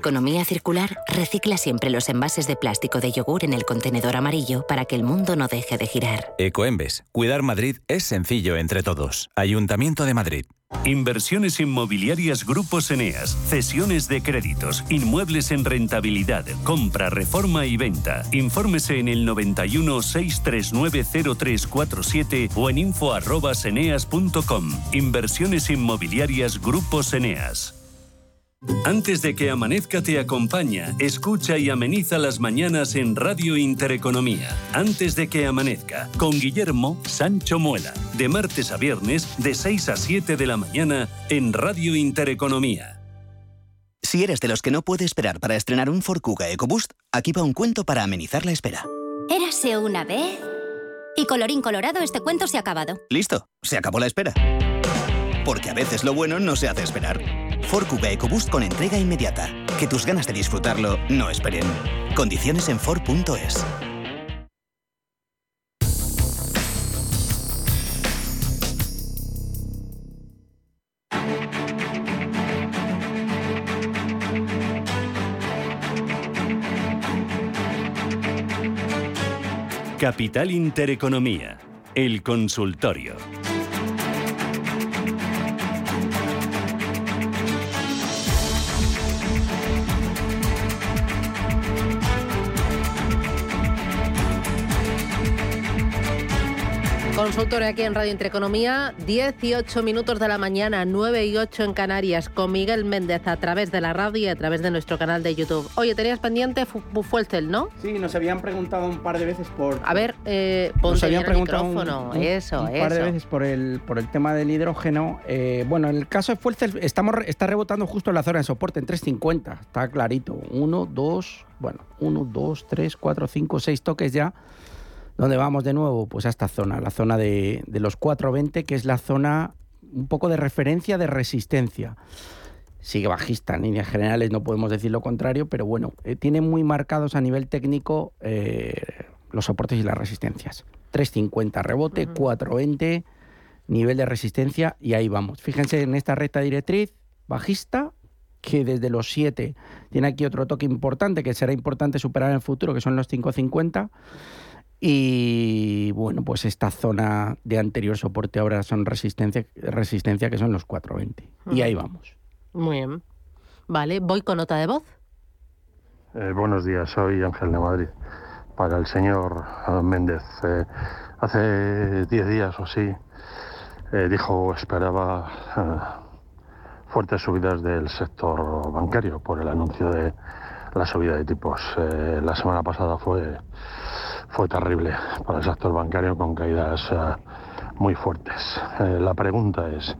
Economía circular recicla siempre los envases de plástico de yogur en el contenedor amarillo para que el mundo no deje de girar. Ecoembes. Cuidar Madrid es sencillo entre todos. Ayuntamiento de Madrid. Inversiones inmobiliarias Grupos Eneas, cesiones de créditos, inmuebles en rentabilidad, compra, reforma y venta. Infórmese en el 91 639 0347 o en info@eneas.com. Inversiones inmobiliarias Grupos Eneas. Antes de que amanezca te acompaña, escucha y ameniza las mañanas en Radio Intereconomía. Antes de que amanezca, con Guillermo Sancho Muela, de martes a viernes, de 6 a 7 de la mañana, en Radio Intereconomía. Si eres de los que no puede esperar para estrenar un Ford Kuga EcoBoost, aquí va un cuento para amenizar la espera. Érase una vez... Y colorín colorado, este cuento se ha acabado. Listo, se acabó la espera. Porque a veces lo bueno no se hace esperar. Ford Kuga EcoBoost con entrega inmediata. Que tus ganas de disfrutarlo no esperen. Condiciones en Ford.es. Capital Intereconomía, el consultorio. Consultorio aquí en Radio Intereconomía, 18 minutos de la mañana, 9 y 8 en Canarias, con Miguel Méndez a través de la radio y a través de nuestro canal de YouTube. Oye, tenías pendiente Fuelcel, ¿no? Sí, nos habían preguntado un par de veces por... A ver, eh, ponte habían el micrófono, eso, un par de veces por el, por el tema del hidrógeno. Eh, bueno, en el caso de Fuelcel estamos, está rebotando justo en la zona de soporte, en 350, está clarito. Uno, dos, bueno, uno, dos, tres, cuatro, cinco, seis toques ya ¿Dónde vamos de nuevo? Pues a esta zona, la zona de, los 420, que es la zona un poco de referencia de resistencia. Sigue bajista, en líneas generales no podemos decir lo contrario, pero bueno, eh, tiene muy marcados a nivel técnico eh, los soportes y las resistencias. 350 rebote, 420 nivel de resistencia y ahí vamos. Fíjense en esta recta directriz bajista que desde los 7 tiene aquí otro toque importante que será importante superar en el futuro, que son los 550 y bueno, pues esta zona de anterior soporte ahora son resistencia, resistencia que son los 420. Y ahí vamos. Muy bien. Vale, voy con nota de voz. Eh, buenos días, soy Ángel de Madrid. Para el señor eh, Méndez, eh, hace 10 días o así dijo esperaba fuertes subidas del sector bancario por el anuncio de la subida de tipos. la semana pasada fue fue terrible para el sector bancario con caídas eh, muy fuertes. Eh, la pregunta es,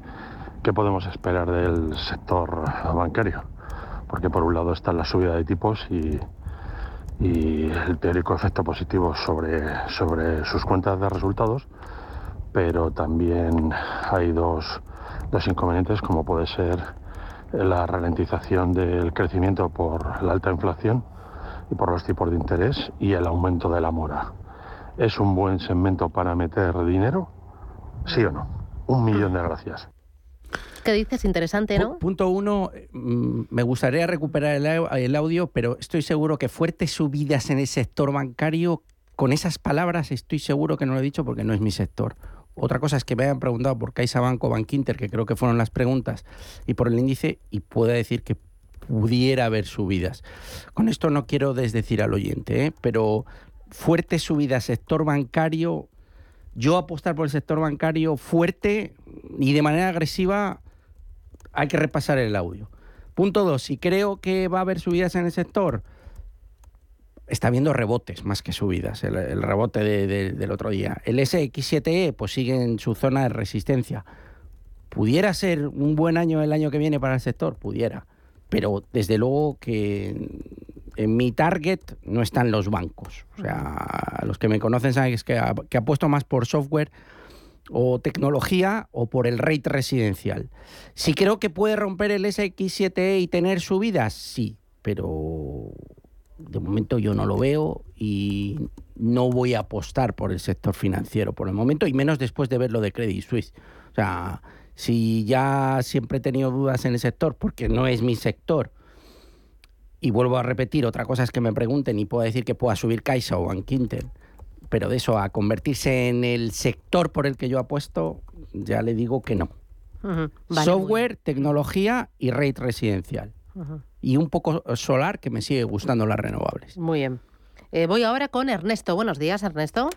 ¿qué podemos esperar del sector bancario? Porque por un lado está la subida de tipos y, el teórico efecto positivo sobre, sobre sus cuentas de resultados, pero también hay dos, dos inconvenientes como puede ser la ralentización del crecimiento por la alta inflación y por los tipos de interés y el aumento de la mora. ¿Es un buen segmento para meter dinero? ¿Sí o no? Un millón de gracias. ¿Qué dices? Interesante, ¿no? punto uno, mm, me gustaría recuperar el, audio, pero estoy seguro que fuertes subidas en el sector bancario, con esas palabras estoy seguro que no lo he dicho porque no es mi sector. Otra cosa es que me hayan preguntado por CaixaBank o Bankinter, que creo que fueron las preguntas, y por el índice, y pueda decir que pudiera haber subidas. Con esto no quiero desdecir al oyente, ¿eh? pero fuerte subida sector bancario, yo apostar por el sector bancario fuerte y de manera agresiva, hay que repasar el audio. Punto dos, si creo que va a haber subidas en el sector, está habiendo rebotes más que subidas, el, rebote del otro día. El SX7E pues sigue en su zona de resistencia. ¿Pudiera ser un buen año el año que viene para el sector? Pudiera pero desde luego que en mi target no están los bancos. O sea, los que me conocen saben que, que apuesto más por software o tecnología o por el rate residencial. Si creo que puede romper el SX7E y tener subidas, sí, pero de momento yo no lo veo y no voy a apostar por el sector financiero por el momento y menos después de ver lo de Credit Suisse. O sea, si ya siempre he tenido dudas en el sector, porque no es mi sector, y vuelvo a repetir, otra cosa es que me pregunten y puedo decir que pueda subir Caixa o Bankinter, pero de eso a convertirse en el sector por el que yo apuesto, ya le digo que no. Vale, Software, tecnología y rate residencial. Ujú. Y un poco solar, que me sigue gustando las renovables. Muy bien. Eh, voy ahora con Ernesto. Buenos días, Ernesto.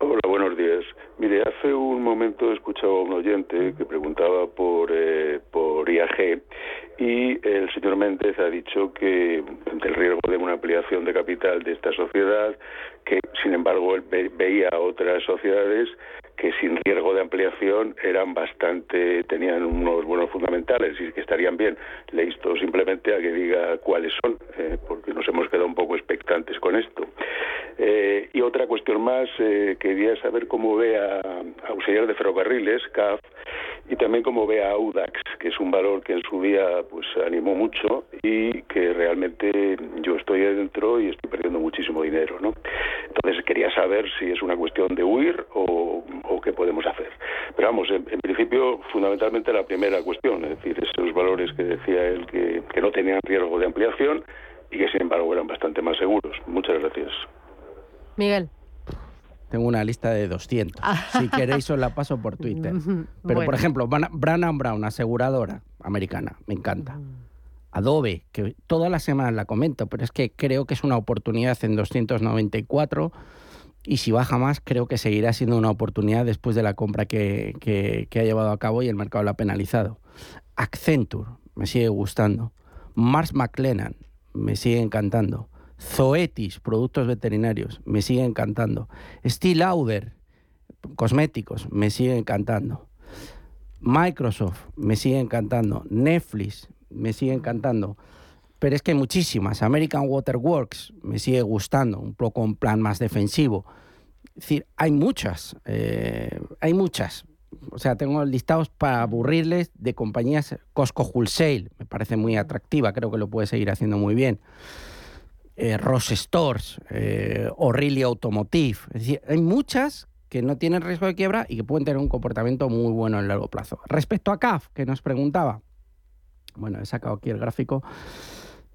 Hola, buenos días. Mire, hace un momento he escuchado a un oyente que preguntaba por, eh, por IAG y el señor Méndez ha dicho que del riesgo de una ampliación de capital de esta sociedad, que sin embargo él ve- veía otras sociedades que sin riesgo de ampliación eran bastante, tenían unos buenos fundamentales y que estarían bien. Le insto simplemente a que diga cuáles son, eh, porque nos hemos quedado un poco expectantes con esto. Eh, y otra cuestión más, eh, quería saber cómo ve a, a Auxiliar de Ferrocarriles, CAF, y también cómo ve a Audax, que es un valor que en su día pues animó mucho y que realmente yo estoy adentro y estoy perdiendo muchísimo dinero, ¿no? Entonces quería saber si es una cuestión de huir o, o qué podemos hacer. Pero vamos, en, en principio, fundamentalmente la primera cuestión, es decir, esos valores que decía él que, que no tenían riesgo de ampliación y que sin embargo eran bastante más seguros. Muchas gracias. Miguel. Tengo una lista de 200. si queréis os la paso por Twitter. Pero, Bueno. por ejemplo, Brannan Brown, aseguradora americana, me encanta. Adobe, que todas las semanas la comento, pero es que creo que es una oportunidad en 294 y si baja más creo que seguirá siendo una oportunidad después de la compra que, que- ha llevado a cabo y el mercado la ha penalizado. Accenture, me sigue gustando. Mars McLennan, me sigue encantando. Zoetis, productos veterinarios, me sigue encantando. Steel Lauder, cosméticos, me sigue encantando. Microsoft, me sigue encantando. Netflix, me sigue encantando. Pero es que hay muchísimas. American Waterworks, me sigue gustando, un poco en plan más defensivo. Es decir, hay muchas, eh, hay muchas. O sea, tengo listados para aburrirles de compañías. Costco Wholesale, me parece muy atractiva, creo que lo puede seguir haciendo muy bien. Eh, Ross Stores, eh, O'Reilly Automotive. Es decir, hay muchas que no tienen riesgo de quiebra y que pueden tener un comportamiento muy bueno en largo plazo. Respecto a CAF, que nos preguntaba, bueno, he sacado aquí el gráfico.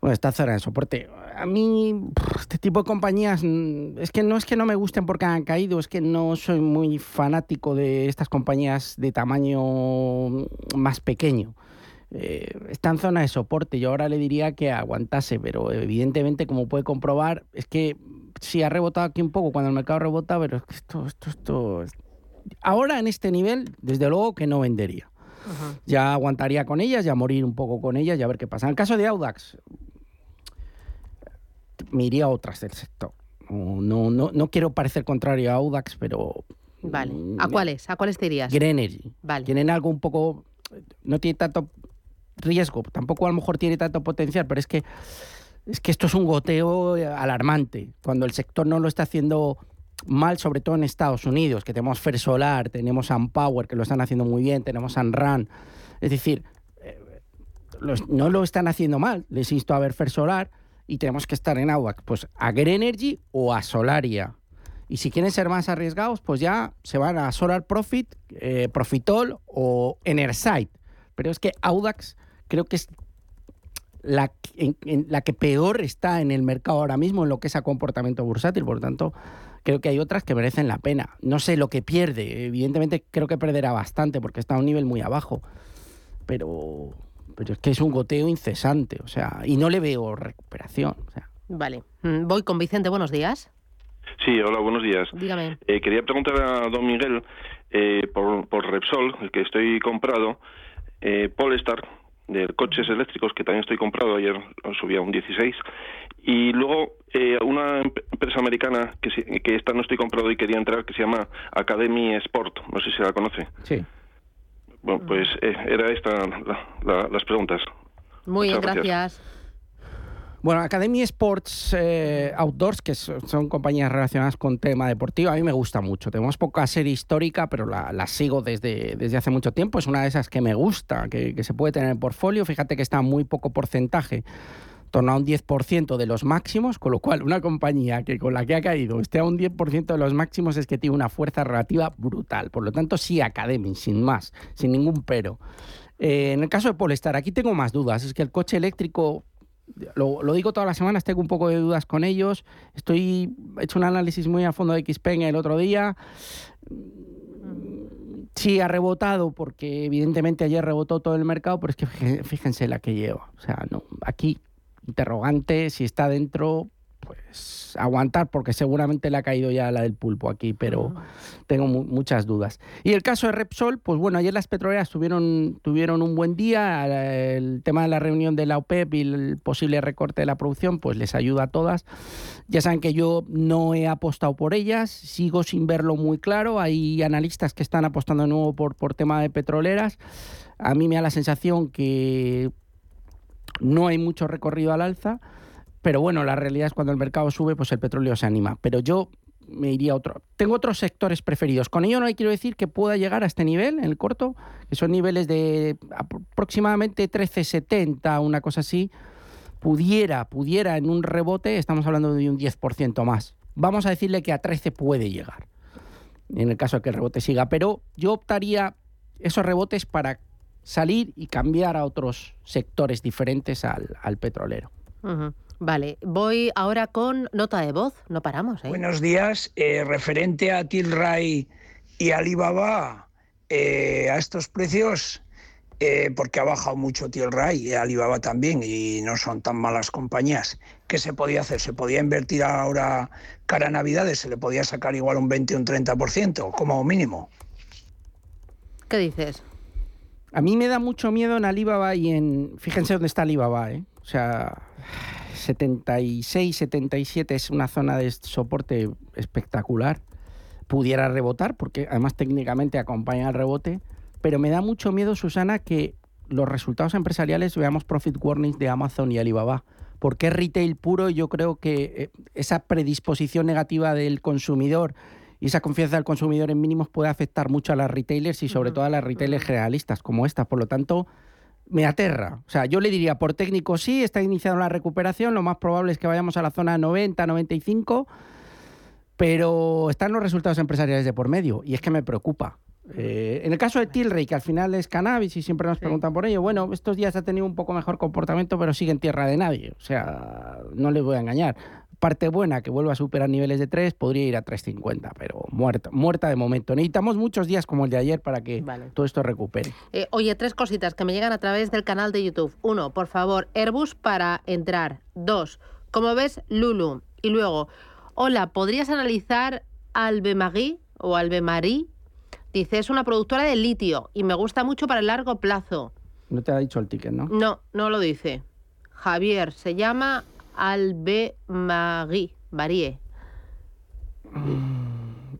Bueno, está zona de soporte. A mí, este tipo de compañías, mm, es que no es que no me gusten porque han caído, es que no soy muy fanático de estas compañías de tamaño más pequeño. Eh, está en zona de soporte. Yo ahora le diría que aguantase, pero evidentemente, como puede comprobar, es que sí ha rebotado aquí un poco cuando el mercado rebota, pero es que esto, esto, esto. Ahora en este nivel, desde luego que no vendería. Ya aguantaría con ellas, ya morir un poco con ellas y a ver qué pasa. En el caso de Audax, me iría a otras del sector. No, no, no, no quiero parecer contrario a Audax, pero. Vale. mm, ¿A cuáles? ¿A cuáles te irías? Green Energy. Vale. Tienen algo un poco. No tiene tanto riesgo, tampoco a lo mejor tiene tanto potencial, pero es que. Es que esto es un goteo alarmante. Cuando el sector no lo está haciendo mal, sobre todo en Estados Unidos, que tenemos Fer Solar, tenemos Ampower, que lo están haciendo muy bien, tenemos Sunrun. Es decir, eh, no lo están haciendo mal. Les insto a ver Fer Solar y tenemos que estar en Audax, pues a Green Energy o a Solaria. Y si quieren ser más arriesgados, pues ya se van a Solar Profit, eh, Profitol o Enersight. Pero es que Audax creo que es la, la que peor está en el mercado ahora mismo en lo que es a comportamiento bursátil. Por lo tanto, creo que hay otras que merecen la pena. No sé lo que pierde. Evidentemente creo que perderá bastante porque está a un nivel muy abajo. Pero, pero es que es un goteo incesante. O sea, y no le veo recuperación. O sea, Vale. Mm, Voy con Vicente. Buenos días. Sí, hola, buenos días. Dígame. Eh, quería preguntar a don Miguel eh, por, por Repsol, el que estoy comprado, eh, Polestar, de coches eléctricos, que también estoy comprado, ayer subía un 16, y luego eh, una em- empresa americana que, sí- que esta no estoy comprado y quería entrar, que se llama Academy Sport, no sé si la conoce. sí. Bueno, pues eh, era esta la- la- las preguntas. Muy bien, Muchas gracias. Bueno, Academy Sports eh, Outdoors, que so- son compañías relacionadas con tema deportivo, a mí me gusta mucho. Tenemos poca serie histórica, pero la, la sigo desde, desde hace mucho tiempo. Es una de esas que me gusta, que, que se puede tener en portfolio. Fíjate que está a muy poco porcentaje, en torno a un 10% de los máximos, con lo cual una compañía que con la que ha caído esté a un 10% de los máximos es que tiene una fuerza relativa brutal. Por lo tanto, sí, Academy, sin más, sin ningún pero. Eh, en el caso de Polestar, aquí tengo más dudas. Es que el coche eléctrico Lo, digo todas las semanas, tengo un poco de dudas con ellos. Estoy he hecho un análisis muy a fondo de Xpeng el otro día. Sí, ha rebotado porque evidentemente ayer rebotó todo el mercado, pero es que fíjense la que lleva. O sea, no, aquí interrogante, si está dentro, pues aguantar, porque seguramente le ha caído ya la del pulpo aquí, pero tengo mu- muchas dudas. Y el caso de Repsol, pues bueno, ayer las petroleras tuvieron, tuvieron un buen día, el tema de la reunión de la OPEP y el posible recorte de la producción, pues les ayuda a todas. Ya saben que yo no he apostado por ellas, sigo sin verlo muy claro, hay analistas que están apostando de nuevo por, por tema de petroleras. A mí me da la sensación que no hay mucho recorrido al alza. Pero bueno, la realidad es cuando el mercado sube, pues el petróleo se anima. Pero yo me iría a otro. Tengo otros sectores preferidos. Con ello no quiero decir que pueda llegar a este nivel, en el corto, que son niveles de apro- aproximadamente 13,70, una cosa así. Pudiera, pudiera en un rebote, estamos hablando de un 10% más. Vamos a decirle que a 13 puede llegar, en el caso de que el rebote siga. Pero yo optaría esos rebotes para salir y cambiar a otros sectores diferentes al, al petrolero. Vale, voy ahora con nota de voz. No paramos, ¿eh? Buenos días. Eh, referente a Tilray y Alibaba, eh, a estos precios, eh, porque ha bajado mucho Tilray y Alibaba también, y no son tan malas compañías. ¿Qué se podía hacer? ¿Se podía invertir ahora cara a Navidades? ¿Se le podía sacar igual un 20 o un 30%, como mínimo? ¿Qué dices? A mí me da mucho miedo en Alibaba y en... Fíjense dónde está Alibaba, ¿eh? O sea, 76, 77 es una zona de soporte espectacular. Pudiera rebotar, porque además técnicamente acompaña al rebote. Pero me da mucho miedo, Susana, que los resultados empresariales veamos profit warnings de Amazon y Alibaba. Porque es retail puro y yo creo que eh, esa predisposición negativa del consumidor y esa confianza del consumidor en mínimos puede afectar mucho a las retailers y sobre todo a las retailers generalistas como esta. Por lo tanto, me aterra. O sea, yo le diría, por técnico sí, está iniciando la recuperación, lo más probable es que vayamos a la zona 90, 95, pero están los resultados empresariales de por medio y es que me preocupa. Eh, en el caso de Tilray, que al final es cannabis y siempre nos preguntan por ello, bueno, estos días ha tenido un poco mejor comportamiento, pero sigue en tierra de nadie. O sea, no les voy a engañar. Parte buena, que vuelva a superar niveles de 3, podría ir a 3.50, pero muerta, muerta de momento. Necesitamos muchos días como el de ayer para que todo esto recupere. Eh, oye, tres cositas que me llegan a través del canal de YouTube. Uno, por favor, Airbus para entrar. Dos, como ves, Lulu. Y luego, hola, ¿podrías analizar Albemarie o Albemarie? Dice, es una productora de litio y me gusta mucho para el largo plazo. No te ha dicho el ticket, ¿no? No, no lo dice. Javier, se llama Albemarie. Varie.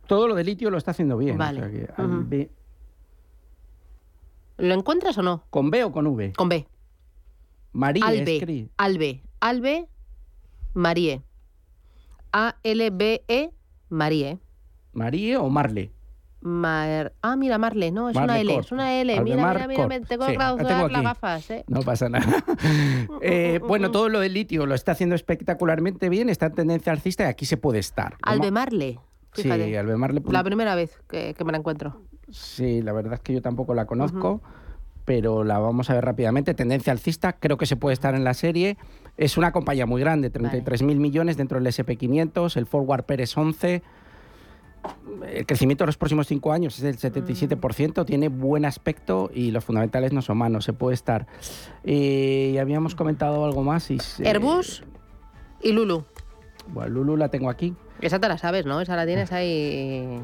Todo lo de litio lo está haciendo bien. o Vale. sea que Ujú. Albe- ¿Lo encuentras o no? ¿Con B o con V? Con B. María Albe. escri- Albe. Albe Marie. A-L-B-E Marie. ¿Marie o Marle? Mar... Ah, mira, Marle, no, es una L, Corp. es una L. Mira, Aldemar mira, mira, me tengo Sí, que tengo clausurar las gafas, ¿eh? No pasa nada. Eh, bueno, todo lo del litio lo está haciendo espectacularmente bien, está en tendencia alcista y aquí se puede estar. Albemarle. Sí, Fíjate. Albemarle. La primera vez que, que me la encuentro. Sí, la verdad es que yo tampoco la conozco, pero la vamos a ver rápidamente. Tendencia alcista, creo que se puede estar en la serie. Es una compañía muy grande, 33.000 millones dentro del SP500, el forward PER es 11. El crecimiento de los próximos cinco años es del 77%, tiene buen aspecto y los fundamentales no son malos, se puede estar. Eh, y habíamos comentado algo más. Y, Airbus y Lulu. Bueno, Lulu la tengo aquí. Esa te la sabes, ¿no? Esa la tienes ahí.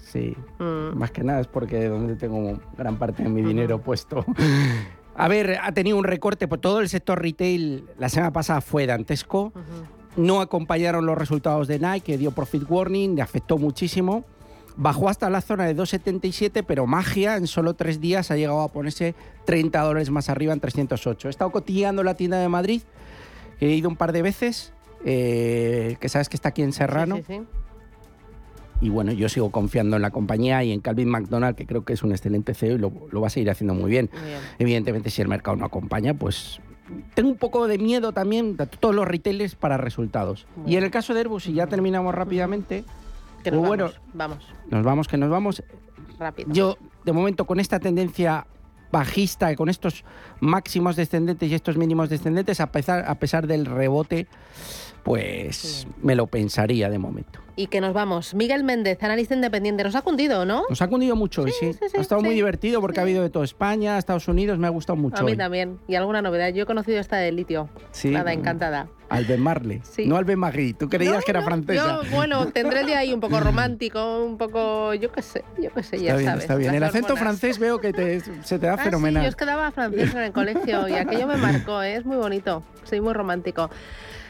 Sí, Mm. más que nada es porque donde tengo gran parte de mi dinero puesto. A ver, ha tenido un recorte por todo el sector retail. La semana pasada fue dantesco. No acompañaron los resultados de Nike, que dio profit warning, le afectó muchísimo. Bajó hasta la zona de 2,77, pero magia, en solo tres días ha llegado a ponerse 30 dólares más arriba en 308. He estado cotilleando la tienda de Madrid, he ido un par de veces, eh, que sabes que está aquí en Serrano. Sí, sí, sí. Y bueno, yo sigo confiando en la compañía y en Calvin McDonald, que creo que es un excelente CEO y lo, lo va a seguir haciendo muy bien. Muy bien. Evidentemente, si el mercado no acompaña, pues tengo un poco de miedo también de todos los retailers para resultados. Y en el caso de Airbus, y ya terminamos rápidamente, Que nos bueno, vamos. Vamos, nos vamos que nos vamos. rápido. Yo, de momento, con esta tendencia bajista con estos máximos descendentes y estos mínimos descendentes, a pesar, a pesar del rebote, pues me lo pensaría de momento. Y que nos vamos. Miguel Méndez, analista independiente, nos ha cundido, ¿no? Nos ha cundido mucho, sí. ha estado muy divertido porque ha habido de toda España, Estados Unidos, me ha gustado mucho. A mí también. Y alguna novedad. Yo he conocido esta de litio. Sí. Nada, encantada. Albemarle, no Albemarle. Tú creías que era francesa. Yo, bueno, tendré el día ahí un poco romántico, un poco, yo qué sé, yo qué sé, ya está bien, sabes. Está bien, el acento francés veo que te, se te da ah, fenomenal. Sí, yo es que daba francés en el colegio y aquello me marcó, ¿eh? es muy bonito, soy muy romántico.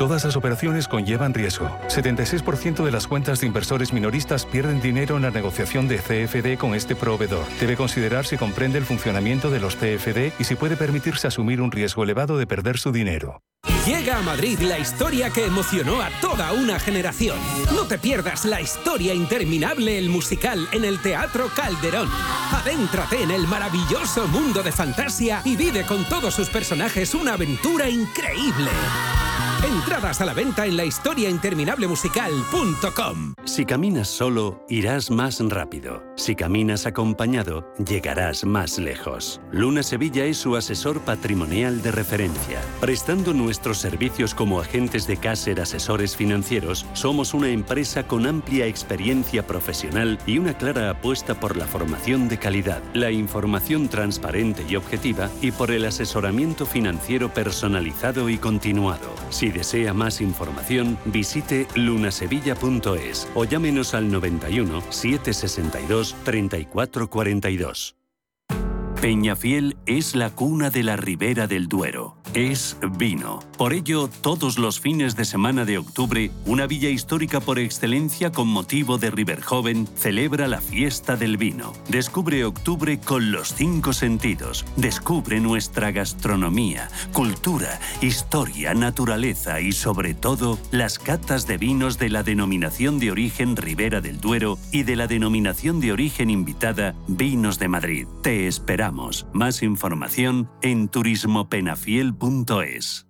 Todas las operaciones conllevan riesgo. 76% de las cuentas de inversores minoristas pierden dinero en la negociación de CFD con este proveedor. Debe considerar si comprende el funcionamiento de los CFD y si puede permitirse asumir un riesgo elevado de perder su dinero. Llega a Madrid la historia que emocionó a toda una generación. No te pierdas la historia interminable, el musical, en el Teatro Calderón. Adéntrate en el maravilloso mundo de fantasía y vive con todos sus personajes una aventura increíble. Entradas a la venta en la historiainterminablemusical.com. Si caminas solo, irás más rápido. Si caminas acompañado, llegarás más lejos. Luna Sevilla es su asesor patrimonial de referencia. Prestando nuestros servicios como agentes de Caser Asesores Financieros, somos una empresa con amplia experiencia profesional y una clara apuesta por la formación de calidad, la información transparente y objetiva y por el asesoramiento financiero personalizado y continuado. Si desea más información, visite lunasevilla.es o llámenos al 91 762 3442. Peñafiel es la cuna de la Ribera del Duero. Es vino. Por ello, todos los fines de semana de octubre, una villa histórica por excelencia con motivo de River Joven celebra la fiesta del vino. Descubre octubre con los cinco sentidos. Descubre nuestra gastronomía, cultura, historia, naturaleza y sobre todo las catas de vinos de la denominación de origen Ribera del Duero y de la denominación de origen invitada Vinos de Madrid. Te esperamos. Más información en turismopenafiel.es.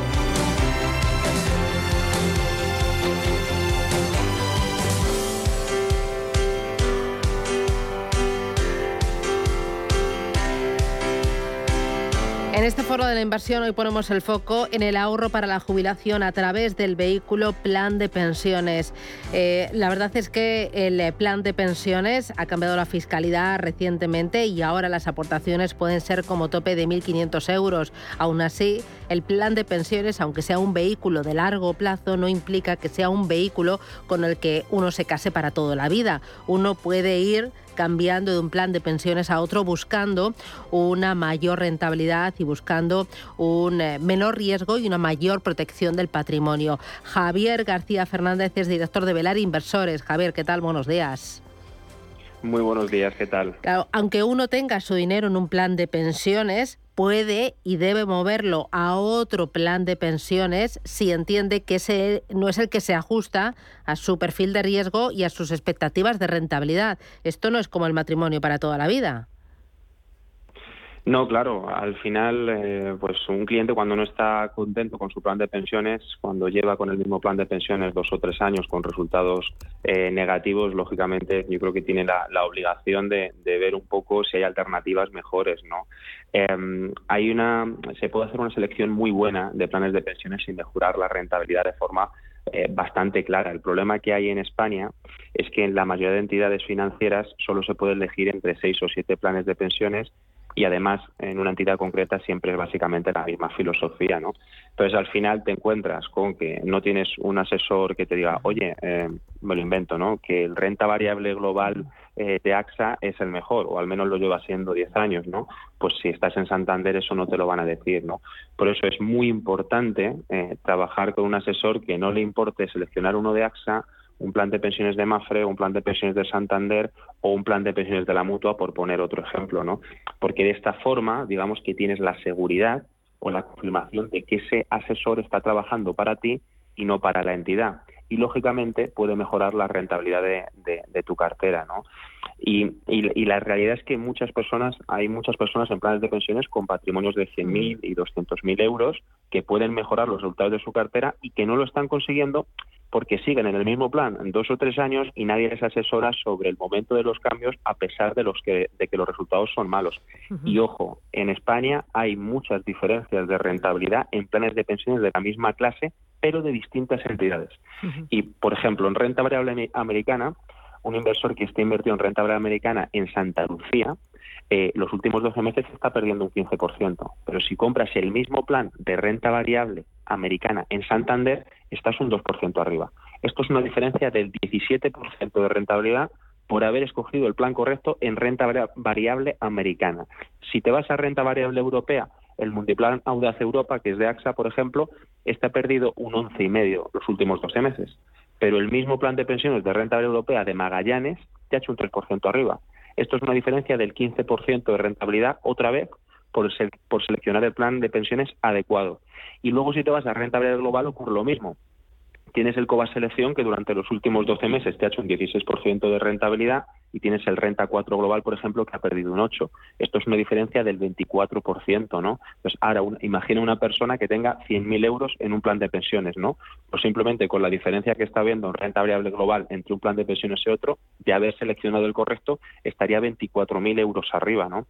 En este foro de la inversión hoy ponemos el foco en el ahorro para la jubilación a través del vehículo plan de pensiones. Eh, la verdad es que el plan de pensiones ha cambiado la fiscalidad recientemente y ahora las aportaciones pueden ser como tope de 1.500 euros. Aún así, el plan de pensiones, aunque sea un vehículo de largo plazo, no implica que sea un vehículo con el que uno se case para toda la vida. Uno puede ir cambiando de un plan de pensiones a otro buscando una mayor rentabilidad y buscando un eh, menor riesgo y una mayor protección del patrimonio. Javier García Fernández es director de Velar Inversores. Javier, ¿qué tal? Buenos días. Muy buenos días, ¿qué tal? aunque uno tenga su dinero en un plan de pensiones, puede y debe moverlo a otro plan de pensiones si entiende que ese no es el que se ajusta a su perfil de riesgo y a sus expectativas de rentabilidad. Esto no es como el matrimonio para toda la vida. No, claro. Al final, eh, pues un cliente cuando no está contento con su plan de pensiones, cuando lleva con el mismo plan de pensiones dos o tres años con resultados eh, negativos, lógicamente yo creo que tiene la, obligación de, ver un poco si hay alternativas mejores, ¿no? Em, hay una, se puede hacer una selección muy buena de planes de pensiones sin mejorar la rentabilidad de forma eh, bastante clara. El problema que hay en España es que en la mayoría de entidades financieras solo se puede elegir entre seis o siete planes de pensiones y además en una entidad concreta siempre es básicamente la misma filosofía, ¿no? Entonces al final te encuentras con que no tienes un asesor que te diga, oye, eh, me lo invento, ¿no? Que el renta variable global eh, de AXA es el mejor, o al menos lo lleva siendo 10 años, ¿no? Pues si estás en Santander eso no te lo van a decir, ¿no? Por eso es muy importante eh, trabajar con un asesor que no le importe seleccionar uno de AXA un plan de pensiones de Mafre, un plan de pensiones de Santander o un plan de pensiones de la Mutua, por poner otro ejemplo, ¿no? Porque de esta forma, digamos que tienes la seguridad o la confirmación de que ese asesor está trabajando para ti y no para la entidad. Y lógicamente puede mejorar la rentabilidad de, tu cartera, ¿no? Y, y, la realidad es que muchas personas, hay muchas personas en planes de pensiones con patrimonios de 100.000 y 200.000 euros que pueden mejorar los resultados de su cartera y que no lo están consiguiendo porque siguen en el mismo plan dos o tres años y nadie les asesora sobre el momento de los cambios a pesar de los que de que los resultados son malos. Y ojo, en España hay muchas diferencias de rentabilidad en planes de pensiones de la misma clase, pero de distintas entidades. Y por ejemplo, en renta variable americana, un inversor que esté invertido en renta variable americana en Santa Lucía, eh, los últimos 12 meses está perdiendo un 15%. Pero si compras el mismo plan de renta variable americana en Santander, estás un 2% arriba. Esto es una diferencia del 17% de rentabilidad por haber escogido el plan correcto en renta variable americana. Si te vas a renta variable europea, el Multiplan Audaz Europa, que es de AXA, por ejemplo, está perdido un 11,5 los últimos 12 meses. Pero el mismo plan de pensiones de renta variable europea de Magallanes te ha hecho un 3% arriba. Esto es una diferencia del 15% de rentabilidad, otra vez, por, por seleccionar el plan de pensiones adecuado. Y luego si te vas a rentabilidad global ocurre lo mismo. Tienes el COBA Selección que durante los últimos 12 meses te ha hecho un 16% de rentabilidad y tienes el Renta 4 Global, por ejemplo, que ha perdido un 8. Esto es una diferencia del 24%, ¿no? Pues ahora, imagina una persona que tenga 100.000 euros en un plan de pensiones, ¿no? Pues simplemente con la diferencia que está viendo en renta variable global entre un plan de pensiones y otro, de haber seleccionado el correcto, estaría 24.000 euros arriba, ¿no?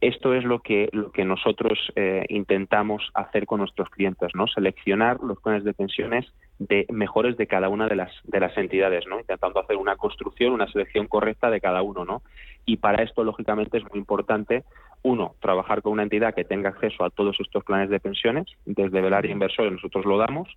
Esto es lo que, lo que nosotros eh, intentamos hacer con nuestros clientes, ¿no? Seleccionar los planes de pensiones de mejores de cada una de las, de las entidades, ¿no? Intentando hacer una construcción, una selección correcta de cada uno, ¿no? Y para esto, lógicamente, es muy importante, uno, trabajar con una entidad que tenga acceso a todos estos planes de pensiones, desde Velaria Inversores nosotros lo damos,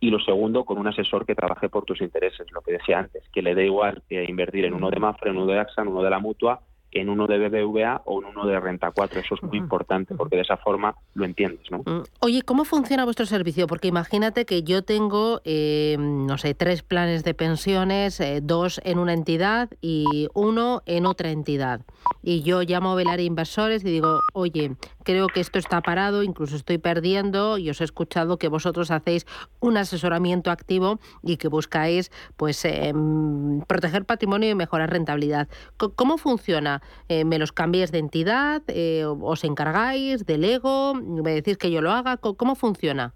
y lo segundo, con un asesor que trabaje por tus intereses, lo que decía antes, que le dé igual eh, invertir en uno de Mafre, en uno de AXA, en uno de la Mutua, en uno de BBVA o en uno de Renta 4. Eso es muy importante porque de esa forma lo entiendes. ¿no? Mm. Oye, ¿cómo funciona vuestro servicio? Porque imagínate que yo tengo, eh, no sé, tres planes de pensiones, eh, dos en una entidad y uno en otra entidad. Y yo llamo a Velar Inversores y digo, oye, creo que esto está parado, incluso estoy perdiendo y os he escuchado que vosotros hacéis un asesoramiento activo y que buscáis pues em, proteger patrimonio y mejorar rentabilidad. ¿Cómo funciona? Eh, ¿Me los cambiéis de entidad? Eh, ¿Os encargáis del ego? ¿Me decís que yo lo haga? ¿Cómo funciona?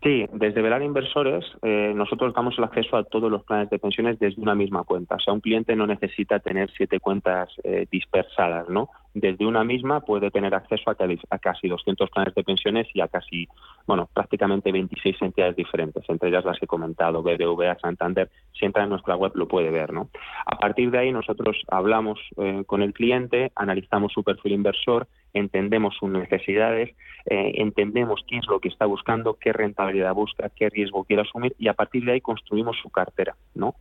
Sí, desde Velar Inversores eh, nosotros damos el acceso a todos los planes de pensiones desde una misma cuenta. O sea, un cliente no necesita tener siete cuentas eh, dispersadas, ¿no? Desde una misma puede tener acceso a, a, casi 200 planes de pensiones y a casi, bueno, prácticamente 26 entidades diferentes, entre ellas las que he comentado, BBVA, Santander. Si entra en nuestra web lo puede ver, ¿no? A partir de ahí nosotros hablamos eh, con el cliente, analizamos su perfil inversor entendemos sus necesidades, eh, entendemos qué es lo que está buscando, qué rentabilidad busca, qué riesgo quiere asumir y a partir de ahí construimos su cartera. ¿no?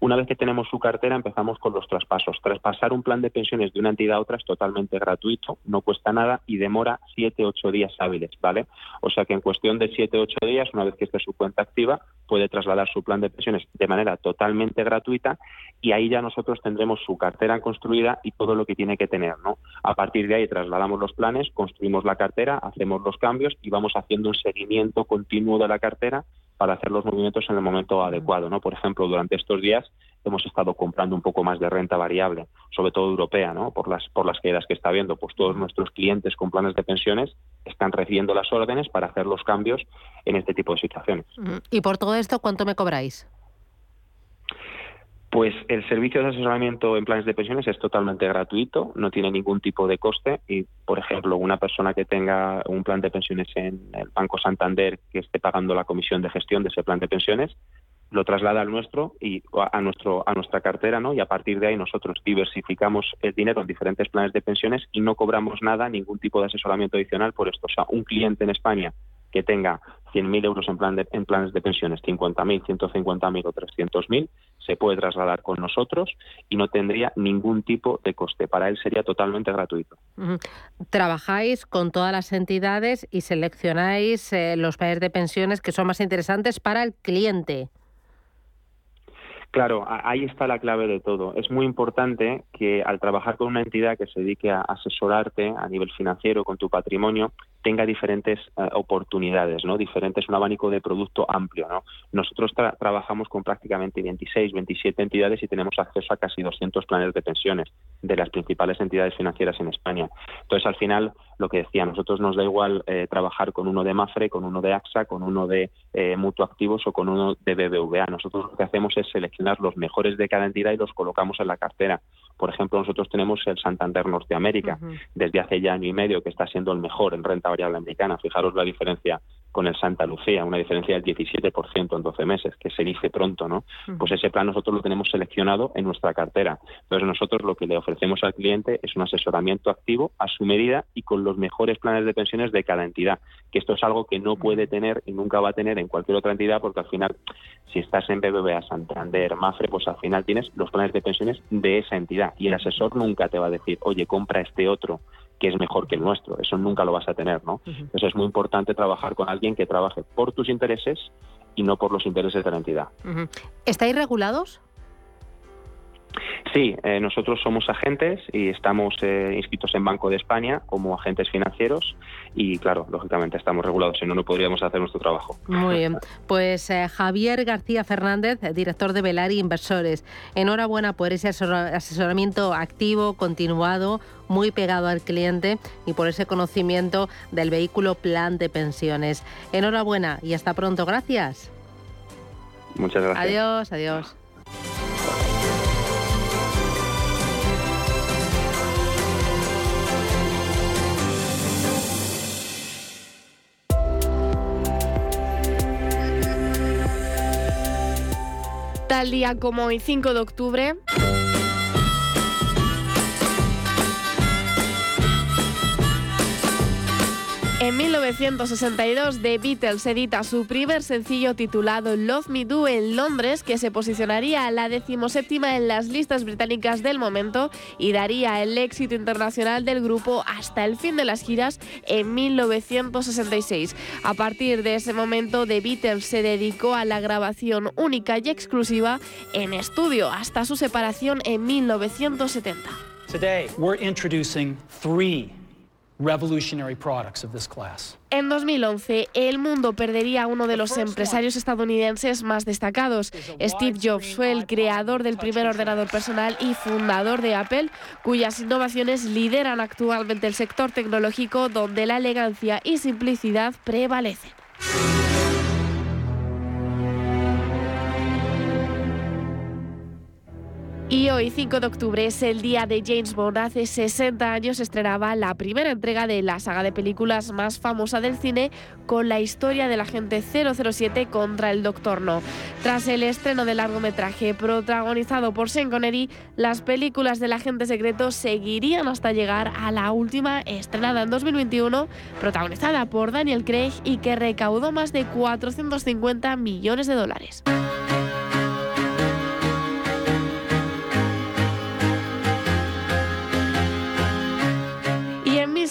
Una vez que tenemos su cartera empezamos con los traspasos. Traspasar un plan de pensiones de una entidad a otra es totalmente gratuito, no cuesta nada y demora 7-8 días hábiles. ¿vale? O sea que en cuestión de 7-8 días, una vez que esté su cuenta activa, puede trasladar su plan de pensiones de manera totalmente gratuita y ahí ya nosotros tendremos su cartera construida y todo lo que tiene que tener. ¿no? A partir de ahí trasladamos los planes, construimos la cartera, hacemos los cambios y vamos haciendo un seguimiento continuo de la cartera para hacer los movimientos en el momento adecuado. ¿no? Por ejemplo, durante estos días hemos estado comprando un poco más de renta variable, sobre todo europea, ¿no? por las por las quedas que está habiendo. Pues todos nuestros clientes con planes de pensiones están recibiendo las órdenes para hacer los cambios en este tipo de situaciones. ¿Y por todo esto cuánto me cobráis? Pues el servicio de asesoramiento en planes de pensiones es totalmente gratuito, no tiene ningún tipo de coste y, por ejemplo, una persona que tenga un plan de pensiones en el Banco Santander que esté pagando la comisión de gestión de ese plan de pensiones, lo traslada al nuestro y a nuestro a nuestra cartera, ¿no? Y a partir de ahí nosotros diversificamos el dinero en diferentes planes de pensiones y no cobramos nada, ningún tipo de asesoramiento adicional por esto. O sea, un cliente en España que tenga 100.000 euros en, plan de, en planes de pensiones, 50.000, 150.000 o 300.000, se puede trasladar con nosotros y no tendría ningún tipo de coste. Para él sería totalmente gratuito. Trabajáis con todas las entidades y seleccionáis eh, los planes de pensiones que son más interesantes para el cliente. Claro, ahí está la clave de todo. Es muy importante que al trabajar con una entidad que se dedique a asesorarte a nivel financiero con tu patrimonio, tenga diferentes eh, oportunidades, ¿no? Diferentes, un abanico de producto amplio, ¿no? Nosotros trabajamos con prácticamente 26, 27 entidades y tenemos acceso a casi 200 planes de pensiones de las principales entidades financieras en España. Entonces, al final, lo que decía, a nosotros nos da igual eh, trabajar con uno de Mafre, con uno de AXA, con uno de eh, Mutuo Activos o con uno de BBVA. Nosotros lo que hacemos es seleccionar los mejores de cada entidad y los colocamos en la cartera. Por ejemplo, nosotros tenemos el Santander Norteamérica, desde hace ya año y medio, que está siendo el mejor en renta variable americana. Fijaros la diferencia con el Santa Lucía, una diferencia del 17% en 12 meses, que se dice pronto, ¿no? Pues ese plan nosotros lo tenemos seleccionado en nuestra cartera. Entonces nosotros lo que le ofrecemos al cliente es un asesoramiento activo a su medida y con los mejores planes de pensiones de cada entidad, que esto es algo que no puede tener y nunca va a tener en cualquier otra entidad porque al final si estás en BBVA, Santander, Mafre, pues al final tienes los planes de pensiones de esa entidad y el asesor nunca te va a decir, oye, compra este otro que es mejor que el nuestro. Eso nunca lo vas a tener, ¿no? Entonces es muy importante trabajar con alguien que trabaje por tus intereses y no por los intereses de la entidad. ¿Estáis regulados? Sí, eh, nosotros somos agentes y estamos eh, inscritos en Banco de España como agentes financieros y claro, lógicamente estamos regulados, si no, no podríamos hacer nuestro trabajo. Muy bien, pues eh, Javier García Fernández, director de Velari Inversores, enhorabuena por ese asesoramiento activo, continuado, muy pegado al cliente y por ese conocimiento del vehículo plan de pensiones. Enhorabuena y hasta pronto, gracias. Muchas gracias. Adiós, adiós. Tal día como hoy, 5 de octubre. En 1962, The Beatles edita su primer sencillo titulado Love Me Do en Londres, que se posicionaría a la decimoséptima en las listas británicas del momento y daría el éxito internacional del grupo hasta el fin de las giras en 1966. A partir de ese momento, The Beatles se dedicó a la grabación única y exclusiva en estudio hasta su separación en 1970. Today, we're introducing three revolutionary products of this class. En 2011, el mundo perdería a uno de los empresarios estadounidenses más destacados. Steve Jobs fue el creador del primer ordenador personal y fundador de Apple, cuyas innovaciones lideran actualmente el sector tecnológico donde la elegancia y simplicidad prevalecen. Y hoy, 5 de octubre, es el día de James Bond. Hace 60 años estrenaba la primera entrega de la saga de películas más famosa del cine con la historia del agente 007 contra el Doctor No. Tras el estreno del largometraje protagonizado por Sean Connery, las películas del agente secreto seguirían hasta llegar a la última estrenada en 2021, protagonizada por Daniel Craig y que recaudó más de 450 millones de dólares.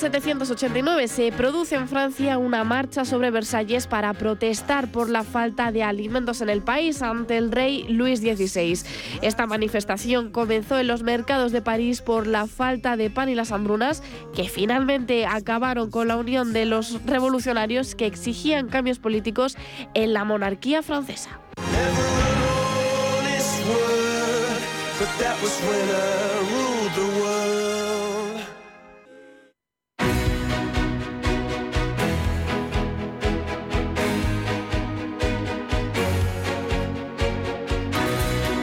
1789 se produce en Francia una marcha sobre Versalles para protestar por la falta de alimentos en el país ante el rey Luis XVI. Esta manifestación comenzó en los mercados de París por la falta de pan y las hambrunas, que finalmente acabaron con la unión de los revolucionarios que exigían cambios políticos en la monarquía francesa.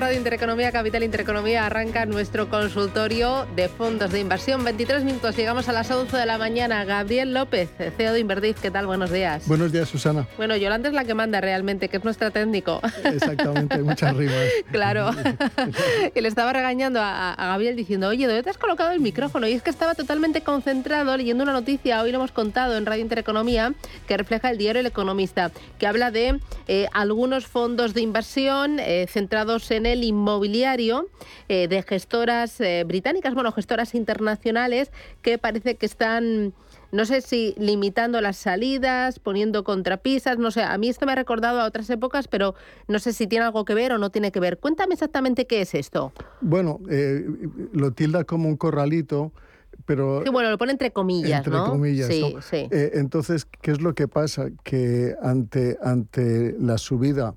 Radio Intereconomía, Capital Intereconomía. Arranca nuestro consultorio de fondos de inversión. 23 minutos, llegamos a las 11 de la mañana. Gabriel López, CEO de Inverdiz, ¿qué tal? Buenos días. Buenos días, Susana. Bueno, Yolanda es la que manda realmente, que es nuestra técnico. Exactamente, muchas rimas. claro. y le estaba regañando a, a, Gabriel diciendo, oye, ¿dónde te has colocado el micrófono? Y es que estaba totalmente concentrado leyendo una noticia, hoy lo hemos contado en Radio Intereconomía, que refleja el diario El Economista, que habla de eh, algunos fondos de inversión eh, centrados en el inmobiliario eh, de gestoras eh, británicas, bueno, gestoras internacionales que parece que están no sé si limitando las salidas, poniendo contrapisas, no sé, a mí esto me ha recordado a otras épocas, pero no sé si tiene algo que ver o no tiene que ver. Cuéntame exactamente qué es esto. Bueno, eh, lo tilda como un corralito. Pero, sí, bueno, lo pone entre comillas, entre ¿no? comillas, sí, ¿no? sí. Eh, entonces, ¿qué es lo que pasa? Que ante, ante la subida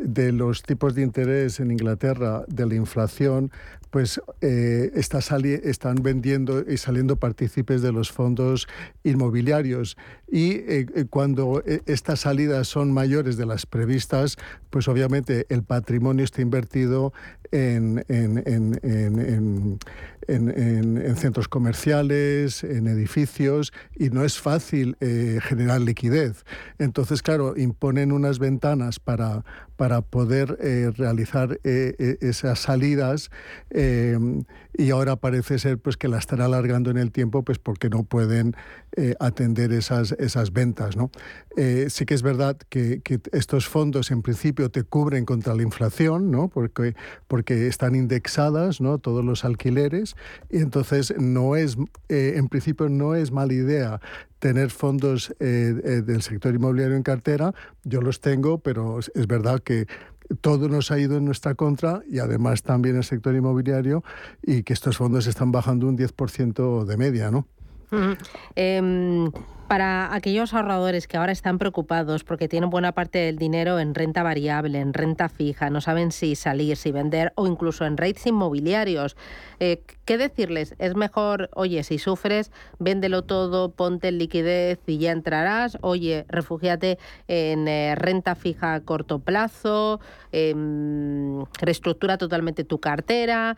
de los tipos de interés en Inglaterra, de la inflación, pues eh, está están vendiendo y saliendo partícipes de los fondos inmobiliarios. Y eh, cuando estas salidas son mayores de las previstas, pues obviamente el patrimonio está invertido en, en, en, en centros comerciales, en edificios, y no es fácil eh, generar liquidez. Entonces, claro, imponen unas ventanas para, para poder eh, realizar eh, esas salidas y ahora parece ser pues que la están alargando en el tiempo pues porque no pueden eh, atender esas, esas ventas. ¿no? sí que es verdad que, que, estos fondos en principio te cubren contra la inflación ¿no? porque, porque están indexadas ¿no? todos los alquileres y entonces no es, en principio no es mala idea tener fondos eh, eh, del sector inmobiliario en cartera. Yo los tengo, pero es verdad que todo nos ha ido en nuestra contra y además también el sector inmobiliario y que estos fondos están bajando un 10% de media, ¿no? Eh, para aquellos ahorradores que ahora están preocupados porque tienen buena parte del dinero en renta variable, en renta fija, no saben si salir, si vender o incluso en rates inmobiliarios, eh, ¿qué decirles? Es mejor, oye, si sufres, véndelo todo, ponte en liquidez y ya entrarás. Oye, refúgiate en eh, renta fija a corto plazo, eh, reestructura totalmente tu cartera.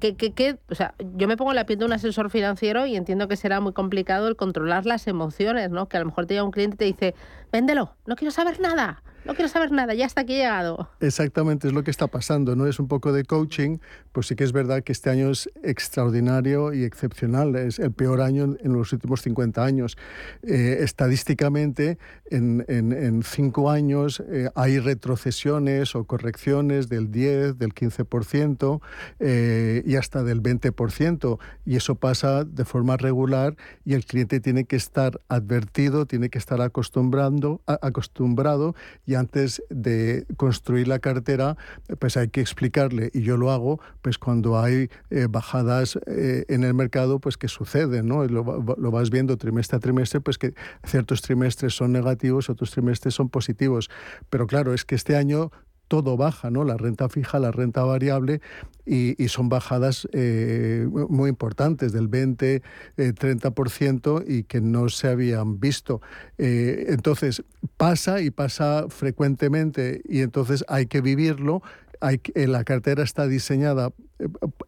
¿Qué, qué, qué? O sea, yo me pongo en la piel de un asesor financiero y entiendo que será muy complicado el controlar las emociones, ¿no? Que a lo mejor te llega un cliente y te dice, véndelo, no quiero saber nada. No quiero saber nada, ya está aquí llegado. Exactamente, es lo que está pasando, ¿no? Es un poco de coaching, pues sí que es verdad que este año es extraordinario y excepcional, es el peor año en los últimos 50 años. Eh, estadísticamente, en, en, cinco años eh, hay retrocesiones o correcciones del 10, del 15% eh, y hasta del 20%, y eso pasa de forma regular y el cliente tiene que estar advertido, tiene que estar acostumbrando, acostumbrado y antes de construir la cartera, pues hay que explicarle, y yo lo hago, pues cuando hay eh, bajadas eh, en el mercado, pues que suceden, ¿no? Lo, lo, vas viendo trimestre a trimestre, pues que ciertos trimestres son negativos, otros trimestres son positivos. Pero claro, es que este año todo baja, ¿no? La renta fija, la renta variable, y, son bajadas eh, muy importantes, del 20, eh, 30%, y que no se habían visto. Eh, entonces, pasa y pasa frecuentemente, y entonces hay que vivirlo. Que, la cartera está diseñada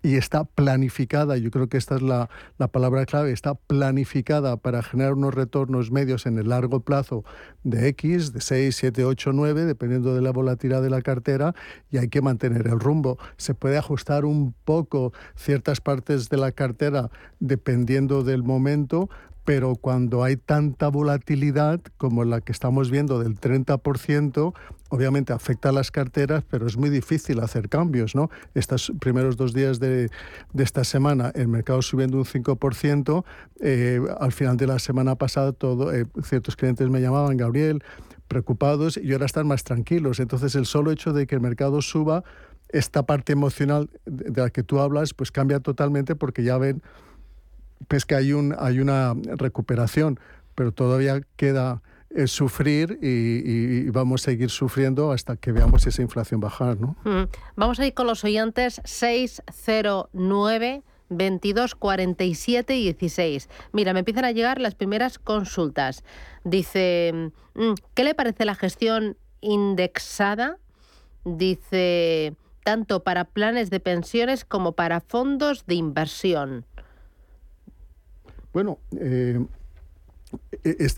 y está planificada, yo creo que esta es la, la, palabra clave, está planificada para generar unos retornos medios en el largo plazo de X, de 6, 7, 8, 9, dependiendo de la volatilidad de la cartera, y hay que mantener el rumbo. Se puede ajustar un poco ciertas partes de la cartera dependiendo del momento, pero cuando hay tanta volatilidad como la que estamos viendo del 30%, obviamente afecta a las carteras, pero es muy difícil hacer cambios, ¿no? Estos primeros dos días de, de esta semana, el mercado subiendo un 5%, eh, al final de la semana pasada todo, eh, ciertos clientes me llamaban, Gabriel, preocupados y ahora están más tranquilos. Entonces el solo hecho de que el mercado suba esta parte emocional de la que tú hablas, pues cambia totalmente porque ya ven pues que hay, un, hay una recuperación, pero todavía queda eh, sufrir y, vamos a seguir sufriendo hasta que veamos esa inflación bajar. ¿no? Mm. Vamos a ir con los oyentes 609. 22 47 y 16. Mira, me empiezan a llegar las primeras consultas. Dice, mm, ¿qué le parece la gestión indexada? Dice, tanto para planes de pensiones como para fondos de inversión. Bueno, eh,